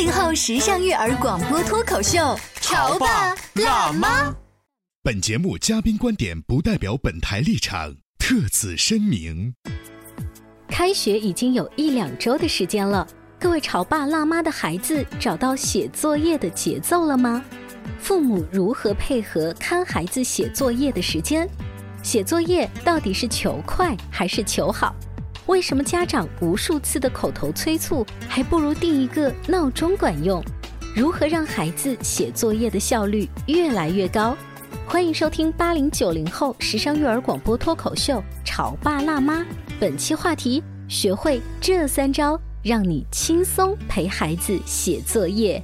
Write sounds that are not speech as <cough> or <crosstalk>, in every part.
八零后时尚育儿广播脱口秀，潮爸辣妈。本节目嘉宾观点不代表本台立场，特此声明。开学已经有一两周的时间了，各位潮爸辣妈的孩子找到写作业的节奏了吗？父母如何配合看孩子写作业的时间？写作业到底是求快还是求好？为什么家长无数次的口头催促，还不如定一个闹钟管用？如何让孩子写作业的效率越来越高？欢迎收听八零九零后时尚育儿广播脱口秀《潮爸辣妈》，本期话题：学会这三招，让你轻松陪孩子写作业。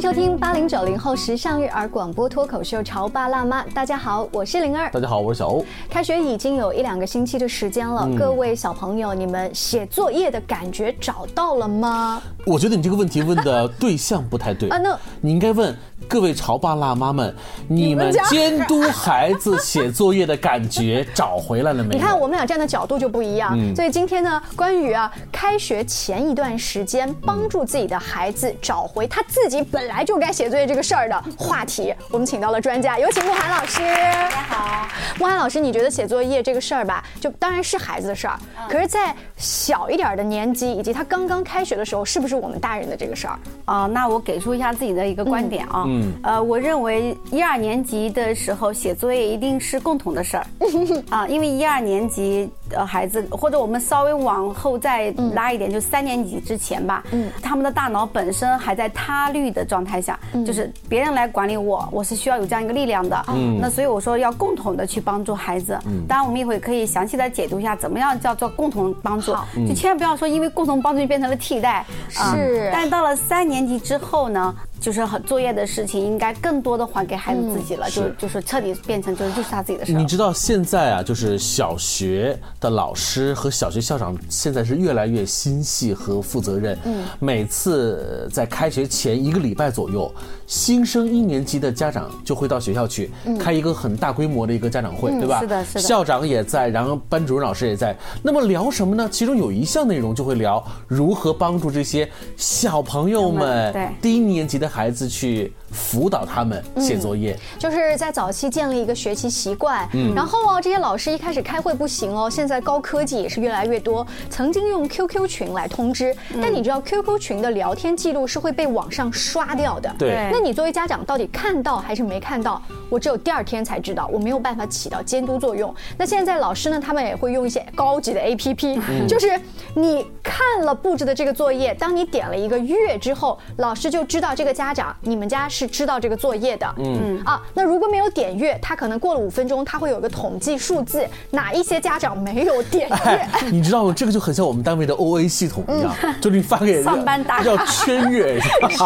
迎收听八零九零后时尚育儿广播脱口秀《潮爸辣妈》。大家好，我是灵儿。大家好，我是小欧。开学已经有一两个星期的时间了，各位小朋友，你们写作业的感觉找到了吗？我觉得你这个问题问的对象不太对啊，那你应该问各位潮爸辣妈们，你们监督孩子写作业的感觉找回来了没有？你看我们俩站的角度就不一样，所以今天呢，关于啊开学前一段时间帮助自己的孩子找回他自己本来就该写作业这个事儿的话题，我们请到了专家，有请慕寒老师。大家好，慕寒老师，你觉得写作业这个事儿吧，就当然是孩子的事儿，可是，在小一点的年纪以及他刚刚开学的时候，是不是我们大人的这个事儿？啊，那我给出一下自己的一个观点啊，嗯，呃，我认为一二年级的时候写作业一定是共同的事儿，<laughs> 啊，因为一二年级呃孩子或者我们稍微往后再拉一点，就三年级之前吧，嗯，他们的大脑本身还在他律的状态下，就是别人来管理我，我是需要有这样一个力量的，嗯，那所以我说要共同的去帮助孩子，嗯，当然我们一会可以详细的解读一下怎么样叫做共同帮助，就千万不要说因为共同帮助就变成了替代，是，但是到了三年级之后呢？就是很作业的事情，应该更多的还给孩子自己了，就就是彻底变成就是就是他自己的事。你知道现在啊，就是小学的老师和小学校长现在是越来越心细和负责任。嗯，每次在开学前一个礼拜左右，新生一年级的家长就会到学校去开一个很大规模的一个家长会，对吧？是的，是的。校长也在，然后班主任老师也在。那么聊什么呢？其中有一项内容就会聊如何帮助这些小朋友们，对低年级的。孩子去辅导他们写作业，就是在早期建立一个学习习惯。嗯，然后哦，这些老师一开始开会不行哦，现在高科技也是越来越多。曾经用 QQ 群来通知，但你知道 QQ 群的聊天记录是会被网上刷掉的。对，那你作为家长到底看到还是没看到？我只有第二天才知道，我没有办法起到监督作用。那现在老师呢，他们也会用一些高级的 APP，就是你看了布置的这个作业，当你点了一个月之后，老师就知道这个。家长，你们家是知道这个作业的，嗯啊，那如果没有点阅，他可能过了五分钟，他会有个统计数字，哪一些家长没有点阅？你知道吗？这个就很像我们单位的 O A 系统一样，<laughs> 就是你发给上班打要圈阅。是，<laughs>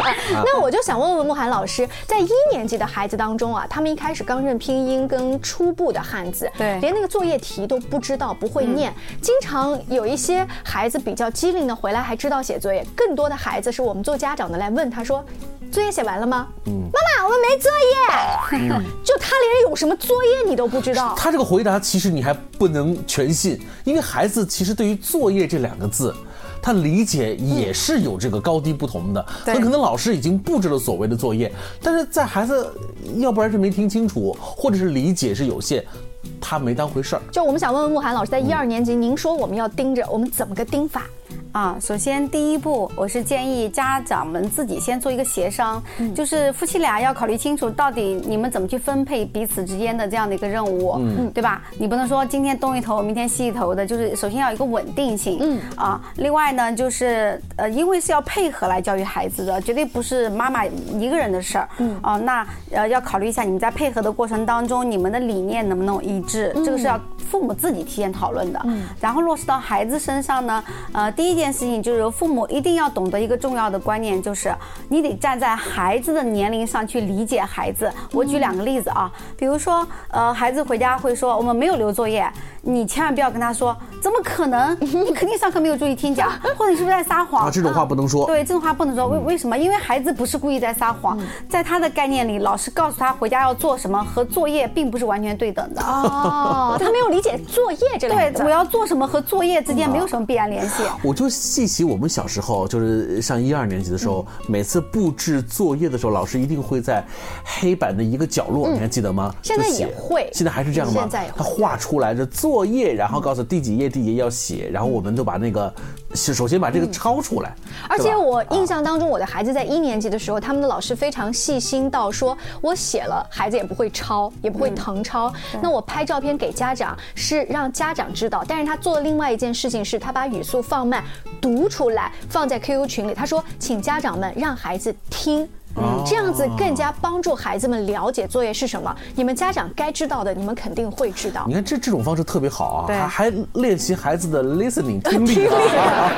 <laughs> 那我就想问问慕寒老师，在一年级的孩子当中啊，他们一开始刚认拼音跟初步的汉字，对，连那个作业题都不知道，不会念，经常有一些孩子比较机灵的回来还知道写作业，更多的孩子是我们做家长的来问他说。作业写完了吗？嗯，妈妈，我们没作业。<laughs> 就他连有什么作业你都不知道。他这个回答其实你还不能全信，因为孩子其实对于作业这两个字，他理解也是有这个高低不同的。很可能老师已经布置了所谓的作业，但是在孩子要不然是没听清楚，或者是理解是有限，他没当回事儿。就我们想问问慕寒老师，在一二年级，您说我们要盯着，我们怎么个盯法？啊，首先第一步，我是建议家长们自己先做一个协商，就是夫妻俩要考虑清楚，到底你们怎么去分配彼此之间的这样的一个任务，嗯，对吧？你不能说今天东一头，明天西一头的，就是首先要有一个稳定性，嗯。啊。另外呢，就是呃，因为是要配合来教育孩子的，绝对不是妈妈一个人的事儿，嗯。啊，那呃要考虑一下你们在配合的过程当中，你们的理念能不能一致，这个是要父母自己提前讨论的，嗯，然后落实到孩子身上呢，呃，第一件事情就是父母一定要懂得一个重要的观念，就是你得站在孩子的年龄上去理解孩子。我举两个例子啊，比如说，呃，孩子回家会说我们没有留作业，你千万不要跟他说怎么可能，<laughs> 你肯定上课没有注意听讲，或者你是不是在撒谎？啊，这种话不能说。对，这种话不能说。为为什么？因为孩子不是故意在撒谎，在他的概念里，老师告诉他回家要做什么和作业并不是完全对等的。哦，<laughs> 他没有理解作业这个。对，我要做什么和作业之间没有什么必然联系。我就细起我们小时候，就是上一二年级的时候，每次布置作业的时候，老师一定会在黑板的一个角落，你还记得吗？现在也会现在还是这样吗？现在也会他画出来的作业，然后告诉第几页第几页要写，然后我们就把那个，是首先把这个抄出来。而且我印象当中，我的孩子在一年级的时候，他们的老师非常细心到说，我写了，孩子也不会抄，也不会誊抄。那我拍照片给家长，是让家长知道。但是他做的另外一件事情是，他把语速放慢，读出来，放在 QQ 群里。他说，请家长们让孩子听。这样子更加帮助孩子们了解作业是什么。你们家长该知道的，你们肯定会知道你。看这这种方式特别好啊，对还还练习孩子的 listening 听力啊。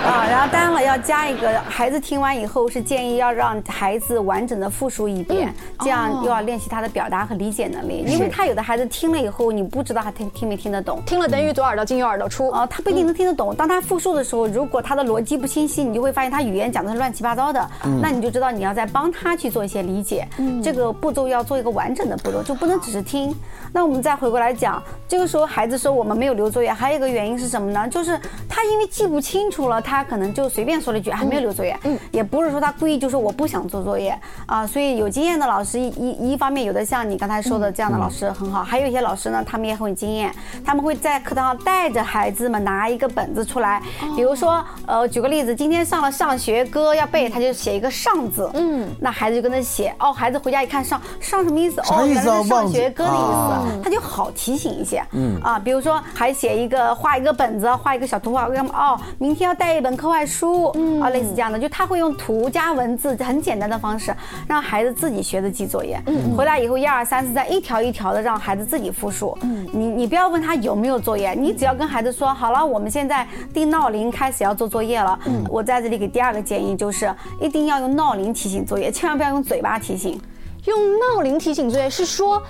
啊，<laughs> 然后当然了，要加一个，孩子听完以后是建议要让孩子完整的复述一遍，这样又要练习他的表达和理解能力。因为他有的孩子听了以后，你不知道他听听没听得懂。听了等于左耳朵进右耳朵出。啊，他不一定能听得懂。当他复述的时候，如果他的逻辑不清晰，你就会发现他语言讲的是乱七八糟的。那你就知道你要在帮他去做一些理解。这个步骤要做一个完整的步骤，就不能只是听。那我们再回过来讲，这个时候孩子说我们没有留作业，还有一个原因是什么呢？就是他因为记不清楚了，他可能就随便说了一句还没有留作业，嗯也不是说他故意就说我不想做作业啊。所以有经验的老师一一一方面有的像你刚才说的这样的老师很好，还有一些老师呢，他们也很有经验，他们会在课堂上带着孩子们拿一个本子出来，比如说呃举个例子，今天上了上学歌要背，他就写一个上字，嗯，那孩子就跟他写，哦，孩子回家一看上上什么意思？哦，啥意思啊原来是上学歌的意啊思，他就好提醒一些，嗯啊，比如说还写一个画一个本子，画一个小图画，要么？哦，明天要带一本课外书，啊，类似这样的，就他会用图加文字很简单的方式，让孩子自己学着记作业，嗯回来以后一二三四再一条一条的让孩子自己复述，嗯你你不要问他有没有作业，你只要跟孩子说好了，我们现在定闹铃开始要做作业了，嗯我在这里给第二个建议就是一定要用闹铃提醒作业，千万不要用嘴巴提醒。用闹铃提醒作业是说，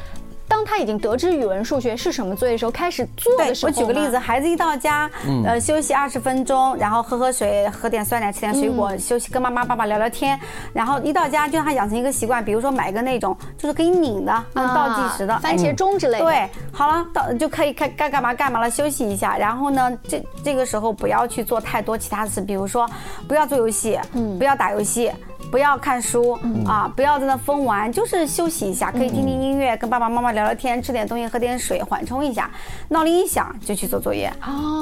当他已经得知语文、数学是什么作业的时候，开始做的时候我举个例子，，孩子一到家，呃，休息二十分钟，然后喝喝水，喝点酸奶，吃点水果，休息跟妈妈、爸爸聊聊天，然后一到家就让他养成一个习惯，比如说买个那种就是可以拧的，能倒计时的，番茄钟之类的。对，好了，到就可以该该干嘛干嘛了，休息一下。然后呢，这这个时候不要去做太多其他的事，比如说不要做游戏，不要打游戏。不要看书啊，不要在那疯玩，就是休息一下，可以听听音乐，跟爸爸妈妈聊聊天，吃点东西，喝点水，缓冲一下。闹铃一响就去做作业。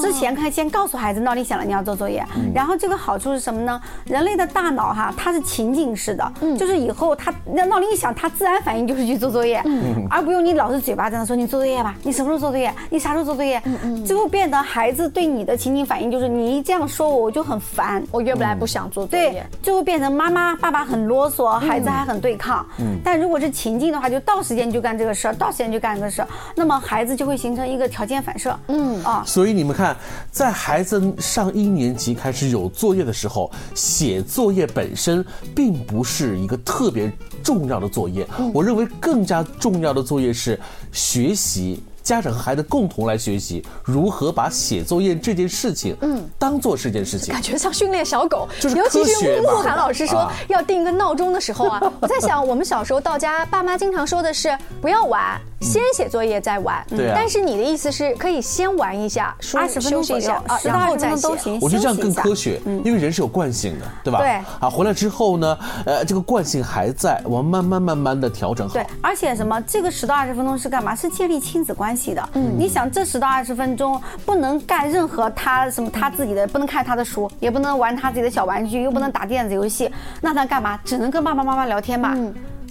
之前可以先告诉孩子闹铃响了，你要做作业。然后这个好处是什么呢？人类的大脑哈，它是情景式的，就是以后他那闹铃一响，他自然反应就是去做作业，而不用你老是嘴巴在那说你做作业吧，你什么时候做作业？你啥时候做作业？最后变得孩子对你的情景反应就是你一这样说我，我就很烦。我约不来，不想做作业对业。，就会变成妈妈、爸爸很啰嗦，孩子还很对抗。嗯，但如果是情境的话，就到时间就干这个事儿，到时间就干这个事儿，那么孩子就会形成一个条件反射。嗯啊，所以你们看，在孩子上一年级开始有作业的时候，写作业本身并不是一个特别重要的作业。我认为更加重要的作业是学习。家长和孩子共同来学习如何把写作业这件事情，嗯，当做是件事情。感。觉像训练小狗，就是尤其是慕寒老师说啊。要定一个闹钟的时候啊，我在想，我们小时候到家，爸妈经常说的是不要玩，先写作业再玩。对啊但是你的意思是可以先玩一下，舒二十分钟左右休息一下，啊，十到二十然后再写。分钟都行。我觉得这样更科学。学，因为人是有惯性的，对吧？对啊，回来之后呢，呃，这个惯性还在，我们慢慢慢慢的调整好对。，而且什么？这个十到二十分钟是干嘛？是建立亲子关系的。嗯，你想这十到二十分钟不能干任何他什么他自己的，不能看他的书，也不能玩他自己的小玩具，又不能打电子游戏，那他干嘛？只能跟爸爸妈妈聊天吧，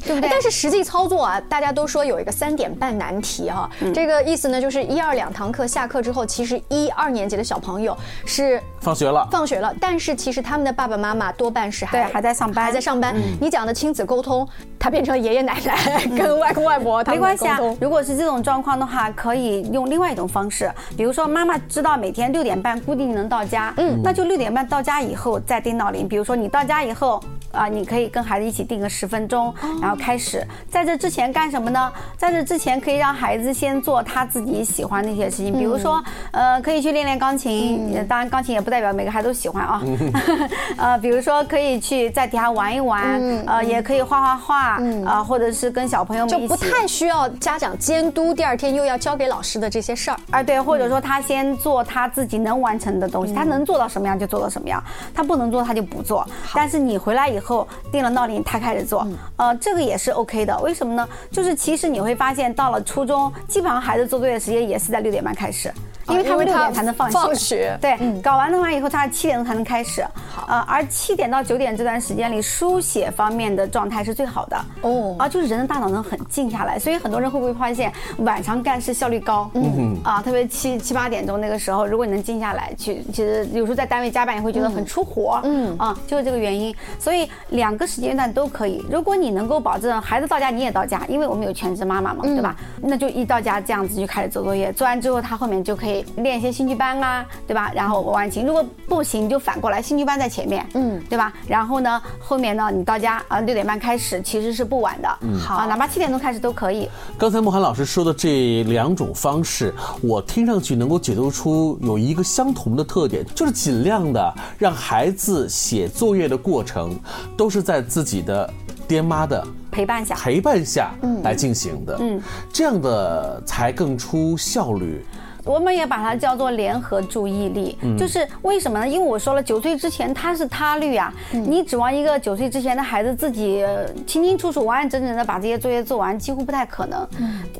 对不对？但是实际操作啊，大家都说有一个三点半难题哈、嗯。这个意思呢就是一二两堂课下课之后，其实一二年级的小朋友是放学了，放学了，但是其实他们的爸爸妈妈多半是还对还在上班。还在上班。嗯。你讲的亲子沟通，他变成爷爷奶奶 <laughs> 跟外公外婆他们没关系啊如果是这种状况的话，可以用另外一种方式，比如说妈妈知道每天六点半固定能到家，嗯，那就六点半到家以后再定闹铃。比如说你到家以后啊、你可以跟孩子一起定个十分钟，然后开始。在这之前干什么呢？在这之前可以让孩子先做他自己喜欢的一些事情，比如说呃，可以去练练钢琴，呃当然钢琴也不代表每个孩子都喜欢啊，<laughs> 呃，比如说可以去在底下玩一玩，呃，也可以画画画，啊，或者是跟小朋友们就。不太需要家长监督，第二天又要交给老师的这些事儿。啊，对，或者说他先做他自己能完成的东西，他能做到什么样就做到什么样，他不能做他就不做。但是你回来以后定了闹铃，他开始做，呃，这个也是 OK 的。为什么呢？就是其实你会发现，到了初中，基本上孩子做作业时间也是在六点半开始，因为他们六点才能放学。放学对，搞完的话以后，他七点钟才能开始。呃，而七点到九点这段时间里，书写方面的状态是最好的。哦啊，就是人的大脑能很静下来，所以很多人会不会发现晚上干事效率高？嗯啊，特别七七八点钟那个时候，如果你能静下来去，其实有时候在单位加班也会觉得很出活。嗯啊，就是这个原因。所以两个时间段都可以。如果你能够保证孩子到家你也到家，因为我们有全职妈妈嘛，对吧？那就一到家这样子就开始做作业，做完之后他后面就可以练一些兴趣班啊，对吧？然后完琴，如果不行你就反过来，兴趣班在前面，嗯，对吧？然后呢，后面呢你到家啊六点半开始其实是不晚的，嗯好啊，哪怕七点钟开始都可以。刚才莫涵老师说的这两种方式，我听上去能够解读出有一个相同的特点，就是尽量的让孩子写作业的过程都是在自己的爹妈的陪伴下，陪伴下来进行的，嗯，这样的才更出效率。我们也把它叫做联合注意力，就是为什么呢？因为我说了，九岁之前他是他律啊，你指望一个九岁之前的孩子自己呃清清楚楚、完完整整的把这些作业做完，几乎不太可能。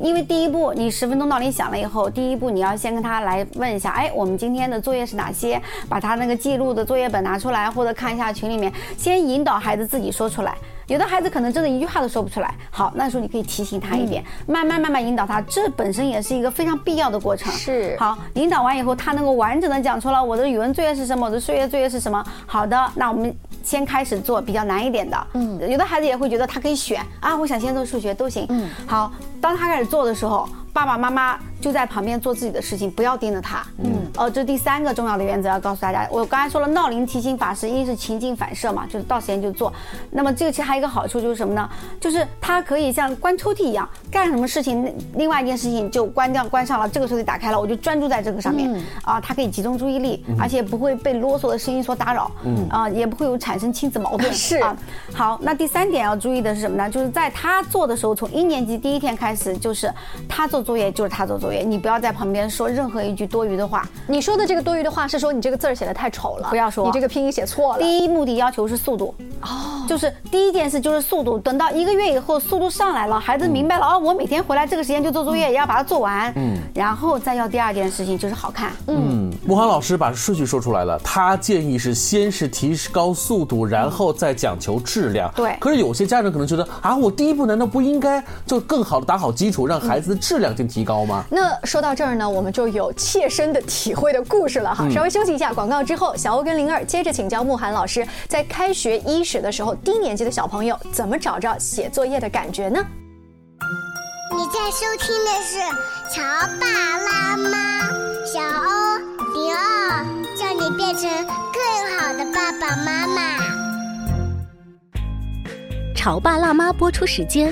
因为第一步，你十分钟闹铃响了以后，第一步你要先跟他来问一下，哎，我们今天的作业是哪些？把他那个记录的作业本拿出来，或者看一下群里面，先引导孩子自己说出来。有的孩子可能真的一句话都说不出来，好，那时候你可以提醒他一点，慢慢慢慢引导他，这本身也是一个非常必要的过程。是好，引导完以后，他能够完整的讲出了我的语文作业是什么，我的数学作业是什么。好的，那我们先开始做比较难一点的。嗯，有的孩子也会觉得他可以选啊，我想先做数学都行。嗯，好，当他开始做的时候，爸爸妈妈就在旁边做自己的事情，不要盯着他。嗯，哦，这是第三个重要的原则要告诉大家。我刚才说了，闹铃提醒法是一是情境反射嘛，就是到时间就做。那么这个其实还有一个好处就是什么呢？就是它可以像关抽屉一样，干什么事情，另外一件事情就关掉关上了，这个抽屉打开了，我就专注在这个上面。啊，它可以集中注意力，而且不会被啰嗦的声音所打扰。嗯，啊，也不会有产生亲子矛盾。<laughs> 是啊。好，那第三点要注意的是什么呢？就是在他做的时候，从一年级第一天开始，就是他做作业就是他做作业，你不要在旁边说任何一句多余的话。你说的这个多余的话是说你这个字儿写的太丑了，不要说你这个拼音写错了。第一目的要求是速度，哦，就是第一件事就是速度。等到一个月以后，速度上来了，孩子明白了，哦，我每天回来这个时间就做作业，也要把它做完，嗯，然后再要第二件事情就是好看，嗯，嗯，莫涵老师把顺序说出来了，他建议是先是提高速度，然后再讲求质量。对可是有些家长可能觉得啊，我第一步难道不应该就更好的打好基础，让孩子的质量性提高吗？那说到这儿呢，我们就有切身的体会的故事了哈。稍微休息一下，广告之后，小欧跟灵儿接着请教慕寒老师，在开学伊始的时候，低年级的小朋友怎么找着写作业的感觉呢？你在收听的是《潮爸辣妈》，小欧灵儿，叫你变成更好的爸爸妈妈。潮爸辣妈播出时间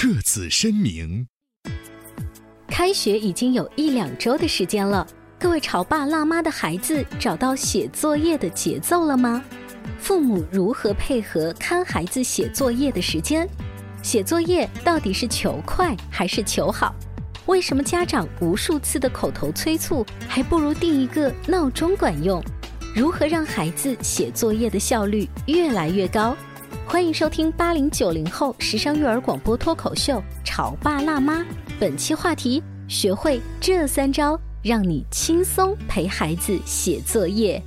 特此声明。开学已经有一两周的时间了，各位潮爸辣妈的孩子找到写作业的节奏了吗？父母如何配合看孩子写作业的时间？写作业到底是求快还是求好？为什么家长无数次的口头催促，还不如定一个闹钟管用？如何让孩子写作业的效率越来越高？欢迎收听八零九零后时尚育儿广播脱口秀《潮爸辣妈》，本期话题：学会这三招，让你轻松陪孩子写作业。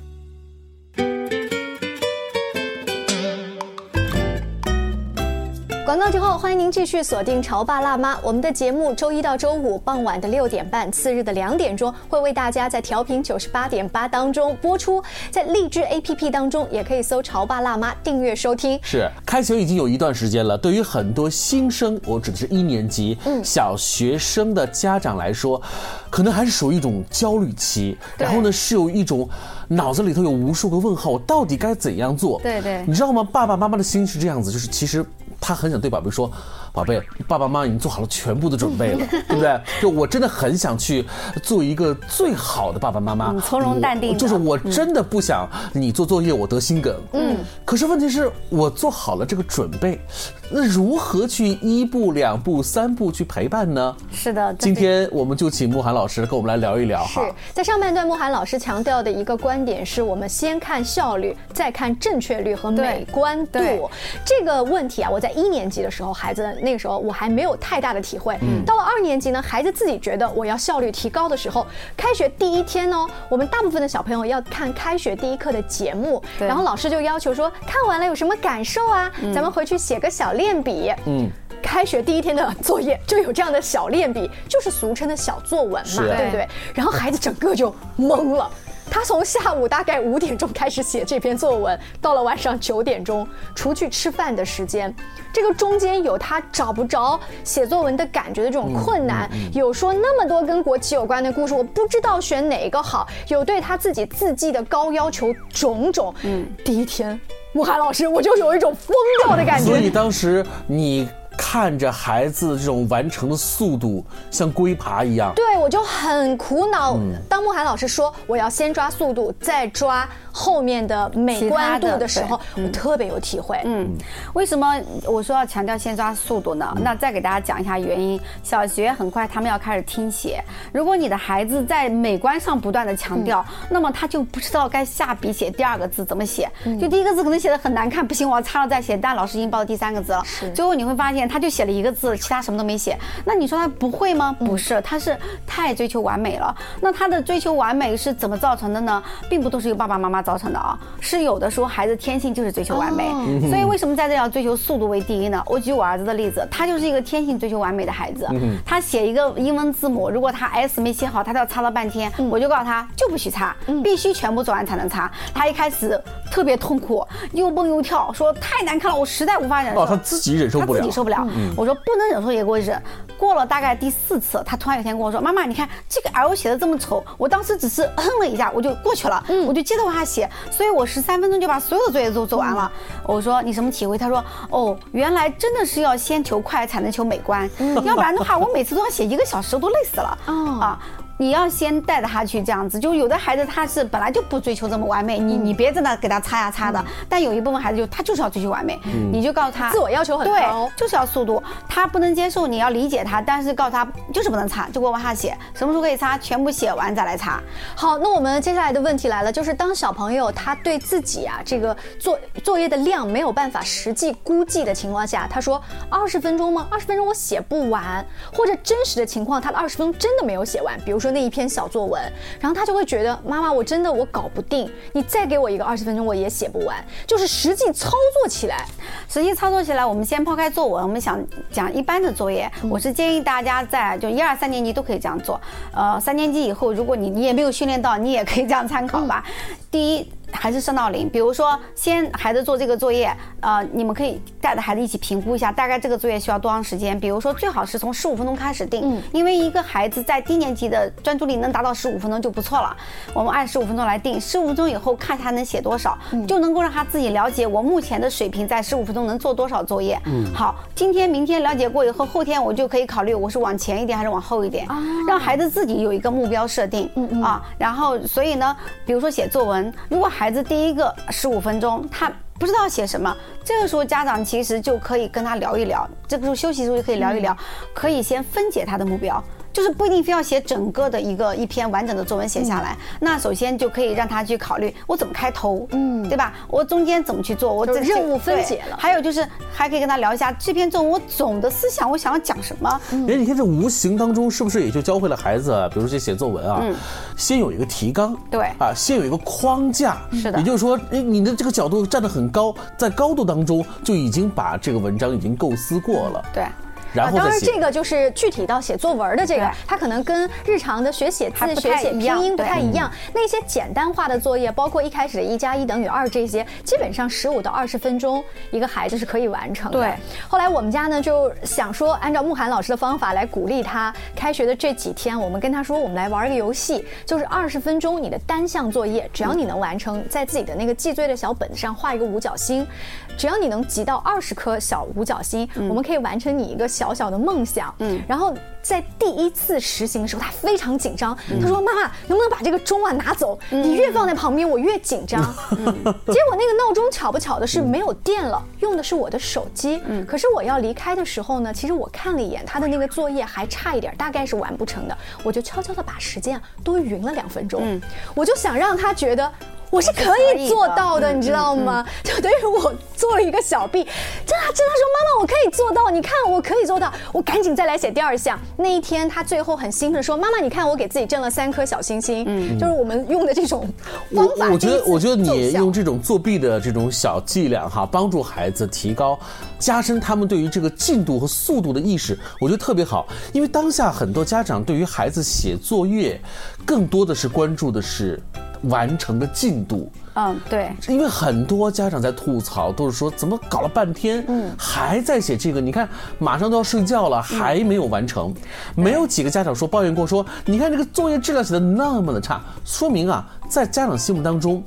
广告之后，欢迎您继续锁定《潮爸辣妈》。我们的节目周一到周五傍晚的六点半，次日的两点钟会为大家在调频九十八点八当中播出，在荔枝 APP 当中也可以搜“潮爸辣妈”订阅收听。是，开学已经有一段时间了，对于很多新生，我指的是一年级、嗯、小学生的家长来说，可能还是属于一种焦虑期。然后呢，是有一种脑子里头有无数个问号，我到底该怎样做？对对，你知道吗？爸爸妈妈的心是这样子，就是其实。他很想对宝贝说：“宝贝，爸爸妈妈已经做好了全部的准备了，<laughs> 对不对？就我真的很想去做一个最好的爸爸妈妈，从容淡定。就是我真的不想你做作业我得心梗。嗯，可是问题是我做好了这个准备，那如何去一步两步三步去陪伴呢？是的，今天我们就请慕寒老师跟我们来聊一聊哈。是在上半段，慕寒老师强调的一个观点是我们先看效率，再看正确率和美观度。这个问题啊，我在。一年级的时候，孩子那个时候我还没有太大的体会。嗯，到了二年级呢，孩子自己觉得我要效率提高的时候，开学第一天呢，我们大部分的小朋友要看开学第一课的节目，然后老师就要求说，看完了有什么感受啊？咱们回去写个小练笔。嗯，开学第一天的作业就有这样的小练笔，就是俗称的小作文嘛，对不对？然后孩子整个就懵了。他从下午大概五点钟开始写这篇作文，到了晚上九点钟，除去吃饭的时间，这个中间有他找不着写作文的感觉的这种困难，有说那么多跟国旗有关的故事，我不知道选哪一个好，有对他自己字迹的高要求，种种。嗯，第一天，慕寒老师我就有一种疯掉的感觉。所以当时你。看着孩子这种完成的速度像龟爬一样，对我就很苦恼。当慕寒老师说我要先抓速度，再抓后面的美观度的时候，我特别有体会。嗯，为什么我说要强调先抓速度呢？那再给大家讲一下原因。小学很快他们要开始听写，如果你的孩子在美观上不断的强调，那么他就不知道该下笔写第二个字怎么写。就第一个字可能写的很难看，不行，我要擦了再写。但老师已经报第三个字了，最后你会发现。他就写了一个字，其他什么都没写。那你说他不会吗？不是，他是太追求完美了。那他的追求完美是怎么造成的呢？并不都是由爸爸妈妈造成的啊，是有的时候孩子天性就是追求完美。所以为什么在这要追求速度为第一呢？我举我儿子的例子，他就是一个天性追求完美的孩子。他写一个英文字母，如果他 S 没写好，他都要擦了半天。我就告诉他，就不许擦，必须全部做完才能擦。他一开始特别痛苦，又蹦又跳，说太难看了，我实在无法忍受。哦，他自己忍受不了，他自己受不了。我说不能忍受也给我忍。过了大概第四次，他突然有一天跟我说：“妈妈，你看这个 L 写的这么丑。”我当时只是嗯了一下，我就过去了。嗯，我就接着往下写，所以我十三分钟就把所有的作业都做完了。我说你什么体会？他说：“哦，原来真的是要先求快才能求美观，要不然的话，我每次都要写一个小时，我都累死了。”啊。你要先带着他去这样子，就有的孩子他是本来就不追求这么完美，你你别在那给他擦呀擦的。但有一部分孩子就他就是要追求完美，你就告诉他自我要求很高，就是要速度，他不能接受，你要理解他，但是告诉他就是不能擦，就给我往下写，什么时候可以擦，全部写完再来擦。好，那我们接下来的问题来了，就是当小朋友他对自己啊这个作作业的量没有办法实际估计的情况下，他说二十分钟吗？二十分钟我写不完，或者真实的情况他的二十分钟真的没有写完，比如说。那一篇小作文，然后他就会觉得妈妈，我真的我搞不定，你再给我一个二十分钟我也写不完。就是实际操作起来，实际操作起来，我们先抛开作文，我们想讲一般的作业。我是建议大家在就一二三年级都可以这样做。呃，三年级以后，如果你你也没有训练到，你也可以这样参考吧。第一。还是升到零，比如说先孩子做这个作业，呃，你们可以带着孩子一起评估一下，大概这个作业需要多长时间。比如说最好是从十五分钟开始定，因为一个孩子在低年级的专注力能达到十五分钟就不错了。我们按十五分钟来定，十五分钟以后看他能写多少，就能够让他自己了解我目前的水平在十五分钟能做多少作业。嗯，好，今天明天了解过以后，后天我就可以考虑我是往前一点还是往后一点，让孩子自己有一个目标设定。嗯嗯啊，然后所以呢，比如说写作文，如果孩子第一个十五分钟，他不知道写什么，这个时候家长其实就可以跟他聊一聊，这个时候休息的时候就可以聊一聊，可以先分解他的目标。就是不一定非要写整个的一个一篇完整的作文写下来，那首先就可以让他去考虑我怎么开头，嗯，对吧？我中间怎么去做？我这任务分解了。还有就是还可以跟他聊一下这篇作文我总的思想，我想要讲什么。哎，你看这无形当中是不是也就教会了孩子，比如说写作文啊，先有一个提纲，对，啊，先有一个框架，是的。也就是说，哎，你的这个角度站得很高，在高度当中就已经把这个文章已经构思过了，对。啊，当然这个就是具体到写作文的这个，它可能跟日常的学写字、学写拼音不太一样。那些简单化的作业，包括一开始的一加一等于二这些，基本上十五到二十分钟一个孩子是可以完成的。对。后来我们家呢就想说，按照慕寒老师的方法来鼓励他，开学的这几天，我们跟他说，我们来玩一个游戏，就是二十分钟你的单项作业，只要你能完成，在自己的那个记作业的小本子上画一个五角星，只要你能集到二十颗小五角星，我们可以完成你一个小。小小的梦想，嗯，然后在第一次实行的时候，他非常紧张。他说：“妈妈，能不能把这个钟啊拿走？你越放在旁边，我越紧张。” <laughs> <laughs> 结果那个闹钟巧不巧的是没有电了，用的是我的手机。嗯，可是我要离开的时候呢，其实我看了一眼他的那个作业还差一点，大概是完不成的。我就悄悄的把时间多匀了两分钟。嗯，我就想让他觉得。我是可以做到的，你知道吗？就等于我做了一个小臂，真的，真的说妈妈，我可以做到。你看，我可以做到。我赶紧再来写第二项。那一天，他最后很兴奋说：“妈妈，你看，我给自己挣了三颗小星星。”嗯，就是我们用的这种方法。我觉得，我觉得你用这种作弊的这种小伎俩哈，帮助孩子提高、加深他们对于这个进度和速度的意识，我觉得特别好。因为当下很多家长对于孩子写作业，更多的是关注的是。完成的进度，嗯，对，因为很多家长在吐槽，都是说怎么搞了半天，嗯，还在写这个，你看马上都要睡觉了，还没有完成，没有几个家长说抱怨过说，你看这个作业质量写的那么的差，说明啊，在家长心目当中。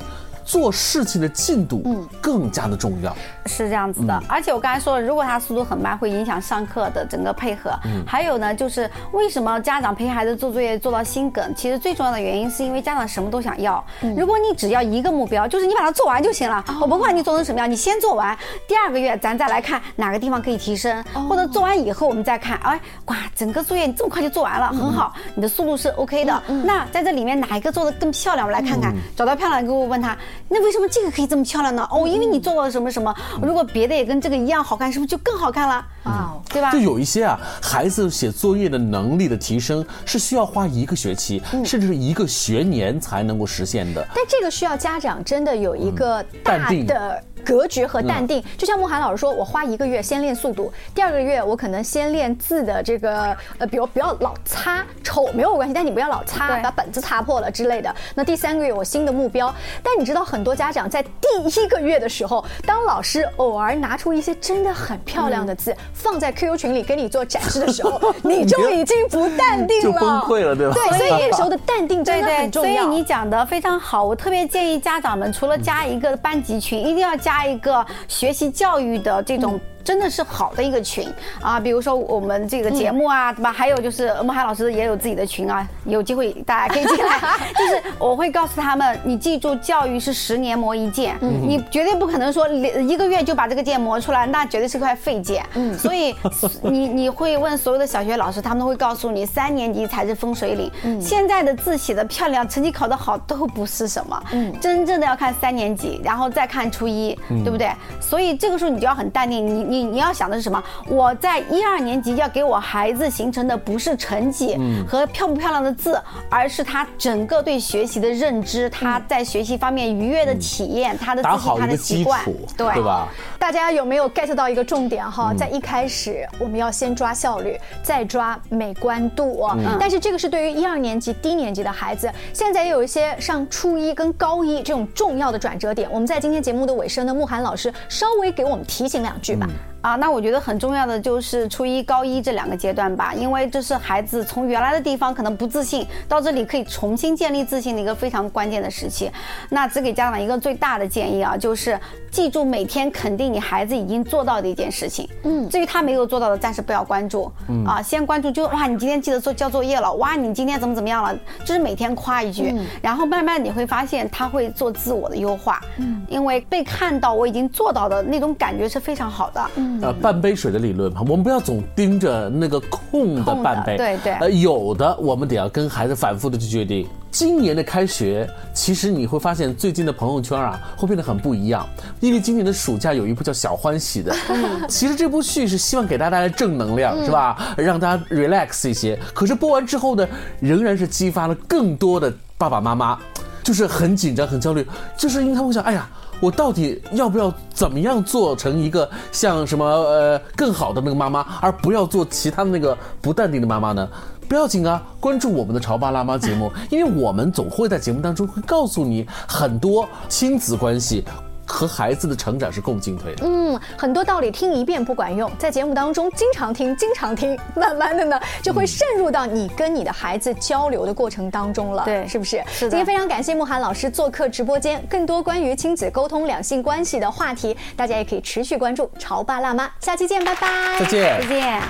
做事情的进度嗯更加的重要，是这样子的。而且我刚才说了，如果他速度很慢，会影响上课的整个配合。嗯，还有呢，就是为什么家长陪孩子做作业做到心梗？其实最重要的原因是因为家长什么都想要。如果你只要一个目标，就是你把它做完就行了，我不管你做成什么样，你先做完。第二个月咱再来看哪个地方可以提升，或者做完以后我们再看。哎，哇，整个作业你这么快就做完了，很好，你的速度是 OK 的。那在这里面哪一个做的更漂亮？我们来看看，找到漂亮给我问他。那为什么这个可以这么漂亮呢？哦，因为你做了什么什么。如果别的也跟这个一样好看，是不是就更好看了啊？对吧？就有一些啊，孩子写作业的能力的提升是需要花一个学期，甚至是一个学年才能够实现的。但这个需要家长真的有一个大的。格局和淡定，就像慕寒老师说，我花一个月先练速度，第二个月我可能先练字的这个，呃，比如不要老擦，丑没有关系，但你不要老擦，把本子擦破了之类的。那第三个月我新的目标，但你知道很多家长在第一个月的时候，当老师偶尔拿出一些真的很漂亮的字放在 QQ 群里给你做展示的时候，<laughs> 你就已经不淡定了，就崩溃了，对吧？对，所以那个时候的淡定真的很重要。所以你讲的非常好，我特别建议家长们除了加一个班级群，一定要加。一个学习教育的这种。真的是好的一个群啊，比如说我们这个节目啊，对吧？还有就是孟海老师也有自己的群啊，有机会大家可以进来。<laughs> 就是我会告诉他们，你记住，教育是十年磨一剑，你绝对不可能说一个月就把这个剑磨出来，那绝对是块废剑。嗯，所以你你会问所有的小学老师，他们都会告诉你，三年级才是分水岭。嗯，现在的字写的漂亮，成绩考得好都不是什么。嗯，真正的要看三年级，然后再看初一，对不对？所以这个时候你就要很淡定，你你。你你要想的是什么？我在一二年级要给我孩子形成的不是成绩嗯和漂不漂亮的字，而是他整个对学习的认知，他在学习方面愉悦的体验，他的自信，他的习惯对对吧？大家有没有 get 到一个重点哈？嗯在一开始我们要先抓效率，再抓美观度但是这个是对于一二年级、低年级的孩子，现在也有一些上初一跟高一这种重要的转折点。我们在今天节目的尾声呢，慕寒老师稍微给我们提醒两句吧。啊，那我觉得很重要的就是初一、高一这两个阶段吧，因为这是孩子从原来的地方可能不自信，到这里可以重新建立自信的一个非常关键的时期。那只给家长一个最大的建议啊，就是记住每天肯定你孩子已经做到的一件事情。嗯，至于他没有做到的，暂时不要关注。嗯啊，先关注就哇，你今天记得做交作业了，哇，你今天怎么怎么样了，就是每天夸一句，然后慢慢你会发现他会做自我的优化。嗯，因为被看到我已经做到的那种感觉是非常好的。嗯。呃，半杯水的理论嘛，我们不要总盯着那个空的空的半杯，对对呃，有的我们得要跟孩子反复的去决定。今年的开学，其实你会发现最近的朋友圈啊，会变得很不一样，因为今年的暑假有一部叫《小欢喜》的，<laughs> 其实这部剧是希望给大家带来正能量，是吧？让大家 relax 一些。可是播完之后呢，仍然是激发了更多的爸爸妈妈，就是很紧张、很焦虑，就是因为他会想，哎呀。我到底要不要怎么样做成一个像什么呃更好的那个妈妈，而不要做其他的那个不淡定的妈妈呢？不要紧啊，关注我们的潮爸辣妈节目，因为我们总会在节目当中会告诉你很多亲子关系和孩子的成长是共进退的。嗯，很多道理听一遍不管用，在节目当中经常听，经常听，慢慢的呢就会渗入到你跟你的孩子交流的过程当中了，对是不是？是的今天非常感谢慕寒老师做客直播间，更多关于亲子沟通、两性关系的话题，大家也可以持续关注潮爸辣妈，下期见，拜拜，再见再见。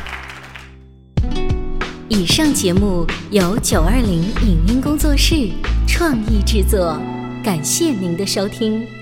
以上节目由九二零影音工作室创意制作，感谢您的收听。